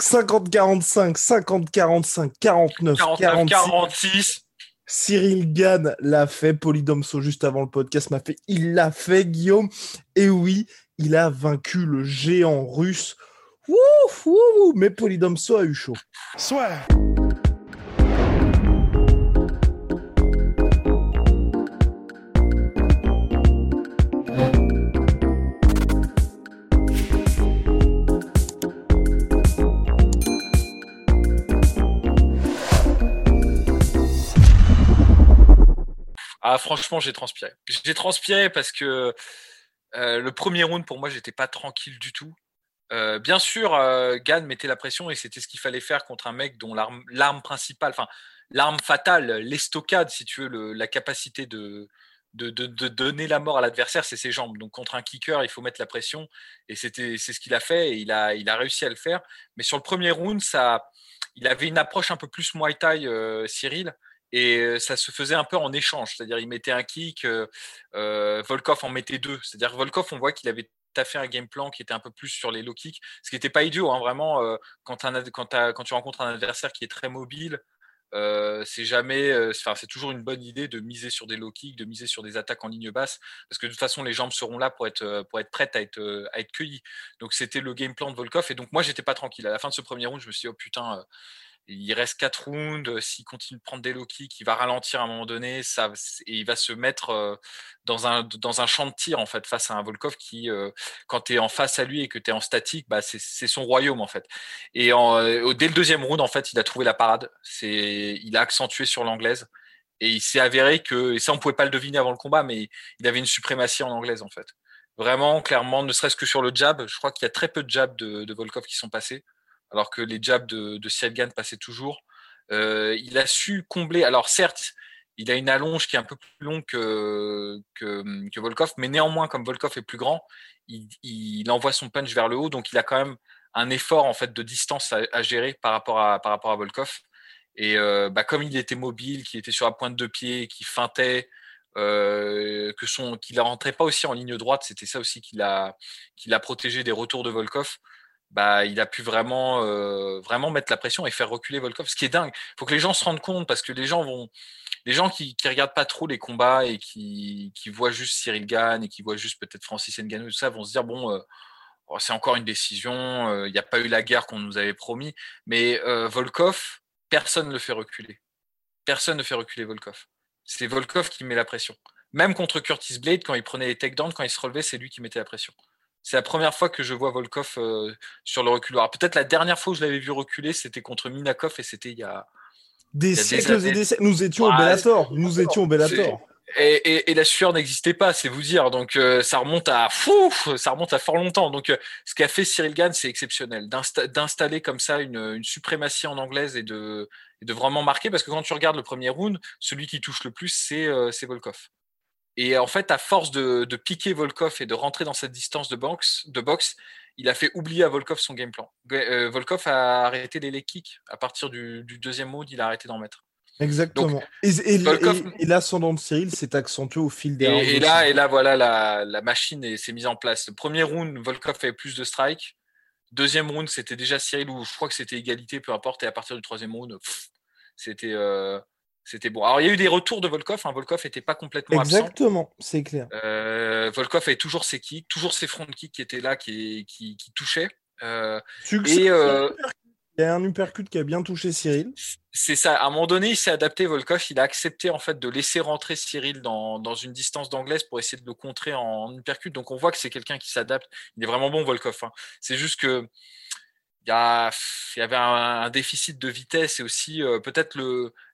50-45, 50-45, 49, 49, 46. Cyril Gann l'a fait, Polydomso juste avant le podcast m'a fait, il l'a fait Guillaume, et oui, il a vaincu le géant russe. Ouf, ouf, mais Polydomso a eu chaud. Soit. Ah, franchement, j'ai transpiré. J'ai transpiré parce que euh, le premier round, pour moi, j'étais pas tranquille du tout. Euh, bien sûr, euh, Gann mettait la pression et c'était ce qu'il fallait faire contre un mec dont l'arme principale, enfin l'arme fatale, l'estocade, si tu veux, la capacité de, de, donner la mort à l'adversaire, c'est ses jambes. Donc contre un kicker, il faut mettre la pression et c'était c'est ce qu'il a fait et il a, il a réussi à le faire. Mais sur le premier round, ça, il avait une approche un peu plus Muay Thai, Cyril et ça se faisait un peu en échange, c'est-à-dire il mettait un kick, Volkov en mettait deux, c'est-à-dire Volkov on voit qu'il avait fait un game plan qui était un peu plus sur les low kicks, ce qui n'était pas idiot, hein, vraiment quand, tu rencontres un adversaire qui est très mobile, c'est jamais, c'est toujours une bonne idée de miser sur des low kicks, de miser sur des attaques en ligne basse, parce que de toute façon les jambes seront là pour être prêtes à être à être cueillies. Donc c'était le game plan de Volkov et donc moi j'étais pas tranquille. À la fin de ce premier round, je me suis dit oh putain, il reste 4 rounds. S'il continue de prendre des low kicks, il va ralentir à un moment donné. Ça, et il va se mettre dans un, dans un champ de tir en fait, face à un Volkov qui, quand tu es en face à lui et que tu es en statique, bah, c'est son royaume en fait. Et en, dès le deuxième round, en fait, il a trouvé la parade. Il a accentué sur l'anglaise. Et il s'est avéré que, et ça on pouvait pas le deviner avant le combat, mais il avait une suprématie en anglaise en fait. Vraiment, clairement, ne serait-ce que sur le jab, je crois qu'il y a très peu de jabs de, de Volkov qui sont passés alors que les jabs de, de passaient toujours. Euh, il a su combler. Alors certes, il a une allonge qui est un peu plus longue que, Volkov, mais néanmoins, comme Volkov est plus grand, il, envoie son punch vers le haut, donc il a quand même un effort en fait de distance à, gérer par rapport à, par Volkov. Et euh, bah, comme il était mobile, qu'il était sur la pointe de pied, qu'il feintait, euh, qu'il ne rentrait pas aussi en ligne droite, c'était ça aussi qui l'a, qui l'a protégé des retours de Volkov bah, il a pu vraiment, euh, vraiment mettre la pression et faire reculer Volkov, ce qui est dingue. Il faut que les gens se rendent compte parce que les gens vont, les gens qui, qui regardent pas trop les combats et qui, voient juste Cyril Gann et qui voient juste peut-être Francis Ngannou, tout ça, vont se dire bon, euh, oh, c'est encore une décision, euh, il n'y a pas eu la guerre qu'on nous avait promis, mais Volkov, personne ne le fait reculer. Personne ne fait reculer Volkov. C'est Volkov qui met la pression. Même contre Curtis Blade, quand il prenait les takedowns, quand il se relevait, c'est lui qui mettait la pression. C'est la première fois que je vois Volkov euh, sur le reculoir. Peut-être la dernière fois où je l'avais vu reculer, c'était contre Minakov et c'était il y a. Des siècles et des siècles. Nous étions au Bellator. Nous étions au Bellator. Et, et, la sueur n'existait pas, c'est vous dire. Donc euh, ça remonte à fou, ça remonte à fort longtemps. Donc euh, ce qu'a fait Cyril Gann, c'est exceptionnel d'installer comme ça une, une, suprématie en anglaise et de, et de vraiment marquer. Parce que quand tu regardes le premier round, celui qui touche le plus, c'est Volkov. Et en fait, à force de, piquer Volkov et de rentrer dans cette distance de boxe, de boxe, il a fait oublier à Volkov son game plan. Euh, Volkov a arrêté les leg kicks. À partir du, deuxième mode, il a arrêté d'en mettre. Exactement. et, l'ascendant de Cyril s'est accentué au fil des et, et là, et là, voilà, la, machine s'est mise en place. Le premier round, Volkov avait plus de strikes. Deuxième round, c'était déjà Cyril, ou je crois que c'était égalité, peu importe. Et à partir du troisième round, c'était. Euh, c'était bon. Alors, il y a eu des retours de Volkov. Hein. Volkov n'était pas complètement Exactement, c'est clair. Euh, Volkov avait toujours ses kicks, toujours ses front kicks qui étaient là, qui, qui, touchaient. Euh, et, euh, il y a un uppercut qui a bien touché Cyril. C'est ça. À un moment donné, il s'est adapté, Volkov. Il a accepté en fait de laisser rentrer Cyril dans, dans une distance d'anglaise pour essayer de le contrer en, uppercut. Donc, on voit que c'est quelqu'un qui s'adapte. Il est vraiment bon, Volkov. Hein. C'est juste que il y, avait un, déficit de vitesse et aussi euh, peut-être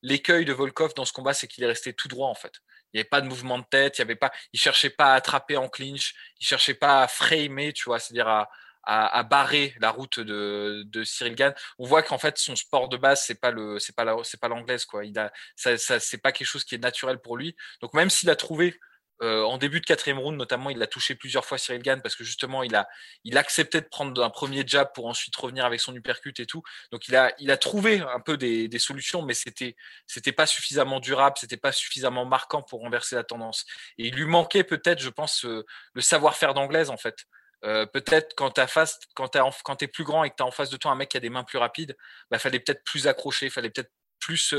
l'écueil de Volkov dans ce combat, c'est qu'il est resté tout droit en fait. Il n'y avait pas de mouvement de tête, il il cherchait pas à attraper en clinch, il cherchait pas à framer, tu vois, c'est-à-dire à, barrer la route de, de Cyril Gann. On voit qu'en fait son sport de base c'est pas pas c'est pas l'anglaise quoi. Il ça, ça c'est pas quelque chose qui est naturel pour lui. Donc même s'il a trouvé euh, en début de quatrième round, notamment, il a touché plusieurs fois Cyril Gann parce que justement, il a, il acceptait de prendre un premier jab pour ensuite revenir avec son uppercut et tout. Donc, il a, trouvé un peu des, solutions, mais c'était, c'était pas suffisamment durable, c'était pas suffisamment marquant pour renverser la tendance. Et il lui manquait peut-être, je pense, euh, le savoir-faire d'anglaise en fait. Euh, peut-être quand tu face, quand es plus grand et que tu as en face de toi un mec qui a des mains plus rapides, bah fallait peut-être plus accrocher, fallait peut-être plus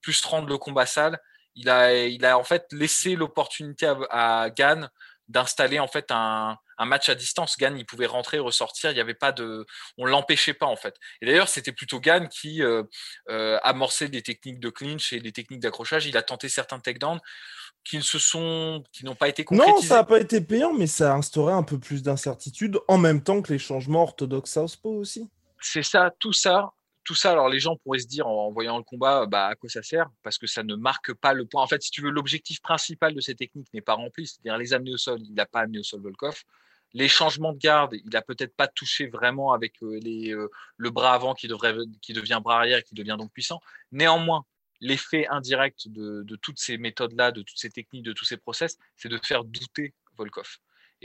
plus rendre le combat sale il a, il a en fait laissé l'opportunité à, à Gann d'installer en fait un, un, match à distance. Gann, il pouvait rentrer, ressortir. Il n'y avait pas de, on l'empêchait pas en fait. Et d'ailleurs, c'était plutôt Gann qui euh, euh, amorçait des techniques de clinch et des techniques d'accrochage. Il a tenté certains takedowns qui ne se sont, qui n'ont pas été concrétisés. Non, ça n'a pas été payant, mais ça a instauré un peu plus d'incertitude en même temps que les changements orthodoxes Southpaw aussi. C'est ça, tout ça tout ça, alors les gens pourraient se dire en, voyant le combat, bah, à quoi ça sert? Parce que ça ne marque pas le point. En fait, si tu veux, l'objectif principal de ces techniques n'est pas rempli, c'est-à-dire les amener au sol. Il n'a pas amené au sol Volkov. Les changements de garde, il n'a peut-être pas touché vraiment avec euh, euh, le bras avant qui devient bras arrière et qui devient donc puissant. Néanmoins, l'effet indirect de, de toutes ces méthodes-là, de toutes ces techniques, de tous ces process, c'est de faire douter Volkov.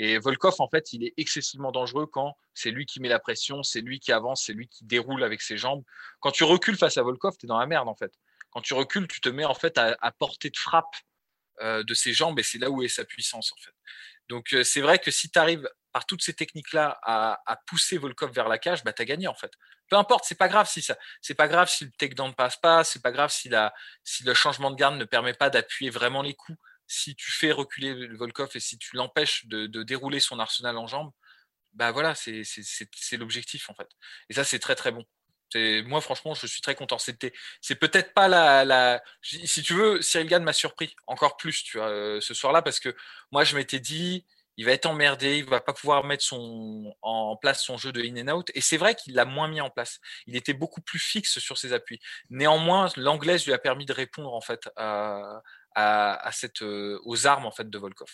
Et Volkov, en fait, il est excessivement dangereux quand c'est lui qui met la pression, c'est lui qui avance, c'est lui qui déroule avec ses jambes. Quand tu recules face à Volkov, tu es dans la merde, en fait. Quand tu recules, tu te mets en fait à, portée de frappe euh, de ses jambes et c'est là où est sa puissance, en fait. Donc, euh, c'est vrai que si tu arrives par toutes ces techniques-là à, pousser Volkov vers la cage, bah, tu as gagné, en fait. Peu importe, c'est pas grave si ça, c'est pas grave si le takedown ne passe pas, c'est pas grave si, la, si le changement de garde ne permet pas d'appuyer vraiment les coups si tu fais reculer Volkov et si tu l'empêches de, dérouler son arsenal en jambes, bah voilà, c'est l'objectif en fait. Et ça, c'est très très bon. Moi, franchement, je suis très content. C'était, c'est peut-être pas la, si tu veux, Cyril Gann m'a surpris encore plus, euh, ce soir-là, parce que moi, je m'étais dit, il va être emmerdé, il va pas pouvoir mettre son, en place son jeu de in and out. Et c'est vrai qu'il l'a moins mis en place. Il était beaucoup plus fixe sur ses appuis. Néanmoins, l'anglaise lui a permis de répondre en fait à, à, cette, euh, aux armes en fait de Volkov.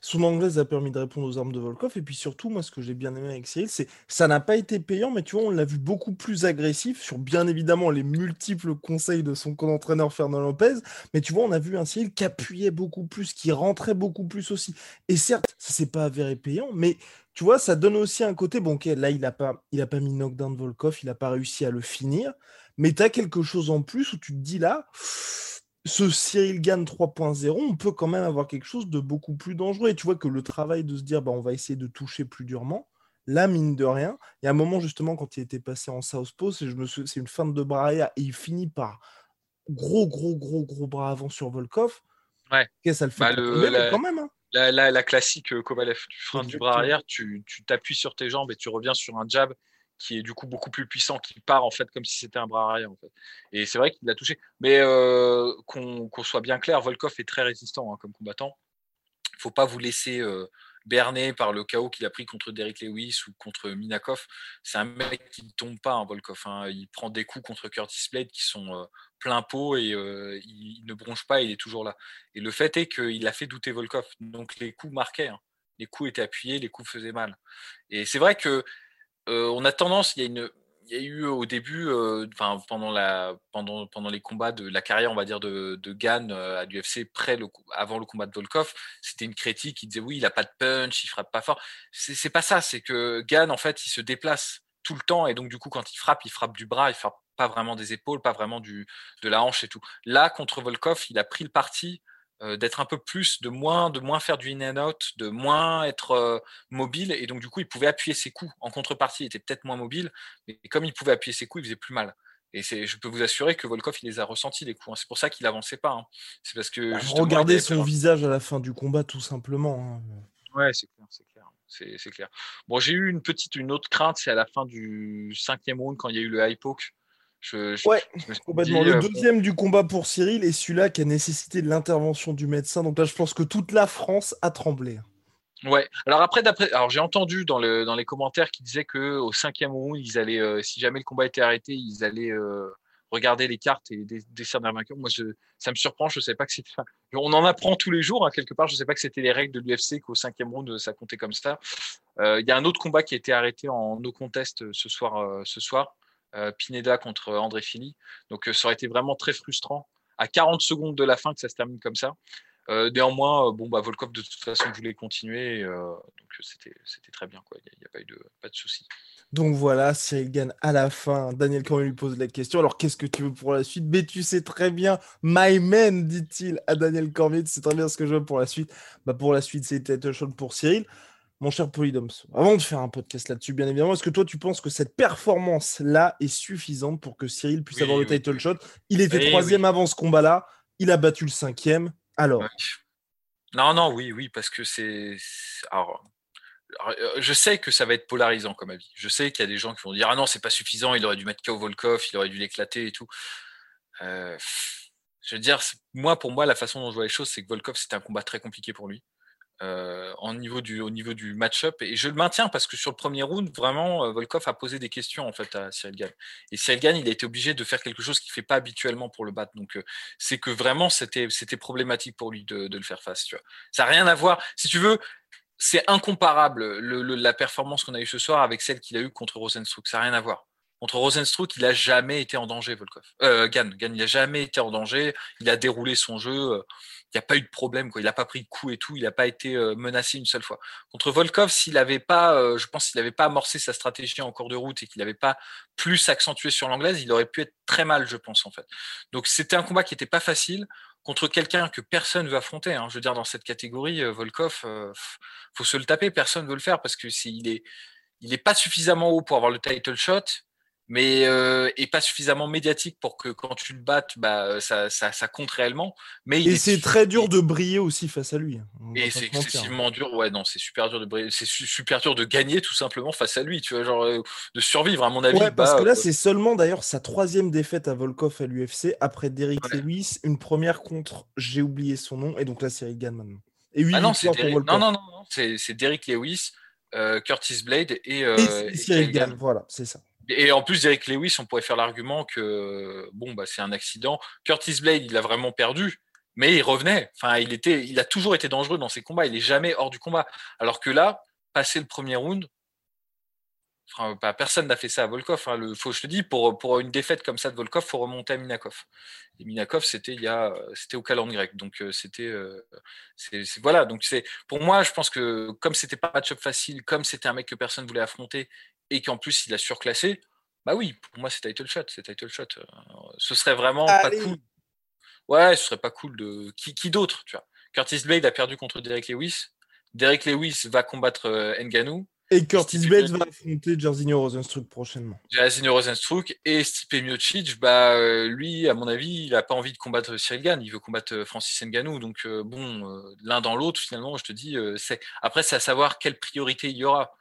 Son anglaise a permis de répondre aux armes de Volkov. Et puis surtout, moi, ce que j'ai bien aimé avec Cyril, c'est ça n'a pas été payant, mais tu vois, on l'a vu beaucoup plus agressif sur bien évidemment les multiples conseils de son co-entraîneur Fernand Lopez. Mais tu vois, on a vu un Cyril qui appuyait beaucoup plus, qui rentrait beaucoup plus aussi. Et certes, ça s'est pas avéré payant, mais tu vois, ça donne aussi un côté. Bon, ok, là, il n'a pas, pas mis knockdown de Volkov, il n'a pas réussi à le finir. Mais tu as quelque chose en plus où tu te dis là ce Cyril Gann 3.0, on peut quand même avoir quelque chose de beaucoup plus dangereux. Et tu vois que le travail de se dire, bah, on va essayer de toucher plus durement, là, mine de rien, il y a un moment justement quand il était passé en Southpaw, c'est, une fin de bras arrière et il finit par gros, gros, gros, gros bras avant sur Volkov. Ouais. Qu'est-ce ça le fait bah, quand même. Hein. La, classique euh, Kovalev, tu freines du bras arrière, tu t'appuies sur tes jambes et tu reviens sur un jab qui est du coup beaucoup plus puissant, qui part en fait comme si c'était un bras arrière en. Et c'est vrai qu'il l'a touché. Mais euh, qu'on soit bien clair, Volkov est très résistant hein, comme combattant. Il faut pas vous laisser euh, berner par le chaos qu'il a pris contre Derek Lewis ou contre Minakov. C'est un mec qui ne tombe pas, hein, Volkov. Hein. Il prend des coups contre Curtis Blade qui sont euh, plein pot et il, ne bronche pas, il est toujours là. Et le fait est qu'il a fait douter Volkov. Donc les coups marquaient. Les coups étaient appuyés, les coups faisaient mal. Et c'est vrai que euh, on a tendance, il y a eu au début, euh, pendant les combats de la carrière, on va dire de, de Gann euh, à l'UFC, avant le combat de Volkov, c'était une critique qui disait oui, il a pas de punch, il frappe pas fort. C'est pas ça, c'est que Gann en fait, il se déplace tout le temps et donc du coup quand il frappe, il frappe du bras, il frappe pas vraiment des épaules, pas vraiment de la hanche et tout. Là contre Volkov, il a pris le parti euh, d'être un peu plus, de moins, de moins faire du in and out, de moins être euh, mobile. Et donc, du coup, il pouvait appuyer ses coups. En contrepartie, il était peut-être moins mobile, mais comme il pouvait appuyer ses coups, il faisait plus mal. Et je peux vous assurer que Volkov, il les a ressentis, les coups. Hein. C'est pour ça qu'il avançait pas. Hein. C'est parce que. Bah, regardez son visage à la fin du combat, tout simplement. Hein. Ouais, c'est clair, c'est clair. C'est clair. Bon, j'ai eu une petite, une autre crainte, c'est à la fin du cinquième round, quand il y a eu le high poke. Je, ouais, le euh, deuxième du combat pour Cyril est celui-là qui a nécessité de l'intervention du médecin. Donc là, je pense que toute la France a tremblé. Ouais. Alors après, d'après, alors j'ai entendu dans, le, dans les commentaires qui disaient que au cinquième round, ils allaient, euh, si jamais le combat était arrêté, ils allaient euh, regarder les cartes et décerner un vainqueur. Moi, je, ça me surprend. Je sais pas que c'était. On en apprend tous les jours, hein, quelque part. Je sais pas que c'était les règles de l'UFC qu'au cinquième round, ça comptait comme ça. Il y a un autre combat qui a été arrêté en no contest ce soir. ce soir. Pineda contre André Fili. Donc, ça aurait été vraiment très frustrant à 40 secondes de la fin que ça se termine comme ça. Euh, néanmoins, euh, bon, bah, Volkov de toute façon voulait continuer, euh, donc c'était très bien. Il n'y a, pas eu de, pas de souci. Donc voilà, Cyril gagne à la fin. Daniel quand lui pose la question. Alors qu'est-ce que tu veux pour la suite? Mais tu sais très bien, my man, dit-il à Daniel Cormier. C'est très bien ce que je veux pour la suite. Bah pour la suite, c'est title pour Cyril. Mon cher Polydoms, avant de faire un podcast là-dessus, bien évidemment, est-ce que toi tu penses que cette performance-là est suffisante pour que Cyril puisse avoir le title shot? Il était troisième avant ce combat-là, il a battu le cinquième. Alors? Non, non, oui, oui, parce que c'est. Alors, euh, je sais que ça va être polarisant comme avis. Je sais qu'il y a des gens qui vont dire Ah non, c'est pas suffisant, il aurait dû mettre KO Volkov, il aurait dû l'éclater et tout. Euh, je veux dire, moi, pour moi, la façon dont je vois les choses, c'est que Volkov, c'était un combat très compliqué pour lui. Euh, au niveau du match-up. Et je le maintiens parce que sur le premier round, vraiment, euh, Volkov a posé des questions en fait à Cyril Gann. Et Cyril Gann, il a été obligé de faire quelque chose qu'il ne fait pas habituellement pour le battre. Donc, euh, c'est que vraiment, c'était, problématique pour lui de, le faire face. Ça n'a rien à voir. Si tu veux, c'est incomparable le, la performance qu'on a eue ce soir avec celle qu'il a eue contre Rosenstruck. Ça n'a rien à voir. Contre Rosenstruck, il n'a jamais été en danger, Volkov. Euh, Gann, Gann, il n'a jamais été en danger. Il a déroulé son jeu il n'y a pas eu de problème, quoi. Il n'a pas pris de coup et tout, il n'a pas été euh, menacé une seule fois. Contre Volkov, s'il n'avait pas, euh, je pense, s'il n'avait pas amorcé sa stratégie en cours de route et qu'il n'avait pas plus accentué sur l'anglaise, il aurait pu être très mal, je pense, en fait. Donc c'était un combat qui n'était pas facile contre quelqu'un que personne veut affronter. Hein. Je veux dire, dans cette catégorie, euh, Volkov, euh, faut se le taper, personne veut le faire parce que s'il est, il est pas suffisamment haut pour avoir le title shot mais euh, et pas suffisamment médiatique pour que quand tu le battes, bah, ça, ça, ça compte réellement. Mais et c'est très dur de briller aussi face à lui. Hein. Et c'est excessivement dur. Ouais, non, c'est super dur de briller. C'est super dur de gagner tout simplement face à lui. Tu vois, genre euh, de survivre à mon avis. Ouais, parce bah, que là, euh, c'est seulement d'ailleurs sa troisième défaite à Volkov à l'UFC après Derrick Lewis, une première contre, j'ai oublié son nom, et donc là, c'est Reagan maintenant. Et oui, ah non, c'est non, non, non, non, c'est Derrick Lewis, Curtis Blade et, et Cyril Gann. Voilà, c'est ça. Et en plus, Eric Lewis, on pourrait faire l'argument que bon, bah, c'est un accident. Curtis Blade, il a vraiment perdu, mais il revenait. Enfin, il était, il a toujours été dangereux dans ses combats. Il est jamais hors du combat. Alors que là, passé le premier round, enfin, bah, personne n'a fait ça à Volkov. Hein. Le, faut, je te dis, pour, pour une défaite comme ça de Volkov, faut remonter à Minakov. Et Minakov, c'était il au calendrier grec. Donc euh, c'était, euh, voilà. Donc pour moi, je pense que comme c'était pas un match-up facile, comme c'était un mec que personne voulait affronter et qu'en plus il a surclassé, bah oui, pour moi c'est title shot, c'est title shot. Euh, ce serait vraiment pas cool. Ouais, ce serait pas cool de qui, qui d'autre, tu vois? Curtis Blade a perdu contre Derek Lewis. Derek Lewis va combattre euh, Nganou. Et Curtis Blade va affronter Jairzinho Rosenstruck prochainement. Jairzinho Rosenstruck et Stipe Miocic, bah euh, lui, à mon avis, il a pas envie de combattre Cyril Gann, il veut combattre Francis Nganou. Donc bon, l'un dans l'autre, finalement, je te dis, c'est après c'est à savoir quelle priorité il y aura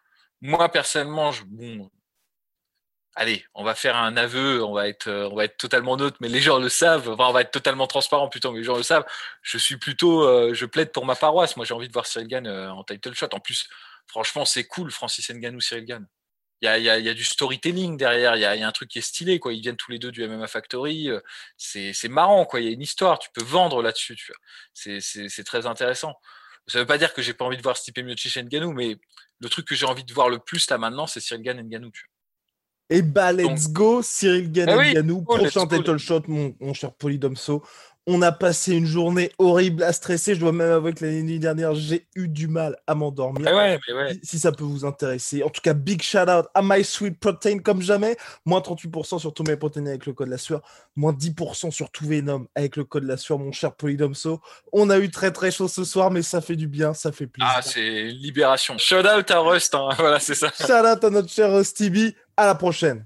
moi personnellement, je, bon, allez, on va faire un aveu, on va être, on va être totalement neutre, mais les gens le savent. Enfin, on va être totalement transparent plutôt, mais les gens le savent. Je suis plutôt, euh, je plaide pour ma paroisse. Moi, j'ai envie de voir Cyril Gann euh, en title shot. En plus, franchement, c'est cool, Francis Ngannou, Cyril Gann. Il y a, y, a, y a, du storytelling derrière, il y a, un truc qui est stylé, quoi. Ils viennent tous les deux du MMA Factory, euh, c'est marrant. Il y a une histoire, tu peux vendre là-dessus. C'est très intéressant. Ça veut pas dire que j'ai pas envie de voir Stipe Miocic et Ngannou, mais le truc que j'ai envie de voir le plus là maintenant, c'est Cyril Gann et Ngannou. Et bah, let's go, Cyril Gann et ah Ngannou. Prochain title shot, mon, mon cher Polydomso. On a passé une journée horrible à stresser. Je dois même avouer que l'année dernière, j'ai eu du mal à m'endormir. Si, ça peut vous intéresser. En tout cas, big shout out à My Sweet Protein comme jamais. Moins 38% sur tous mes protéines avec le code la sueur. Moins 10% sur tout Venom avec le code la sueur, mon cher Polydomso. On a eu très très chaud ce soir, mais ça fait du bien, ça fait plaisir. Ah, c'est libération. Shout out à Rust. Hein. Voilà, c'est ça. Shout out à notre cher Rusty À la prochaine.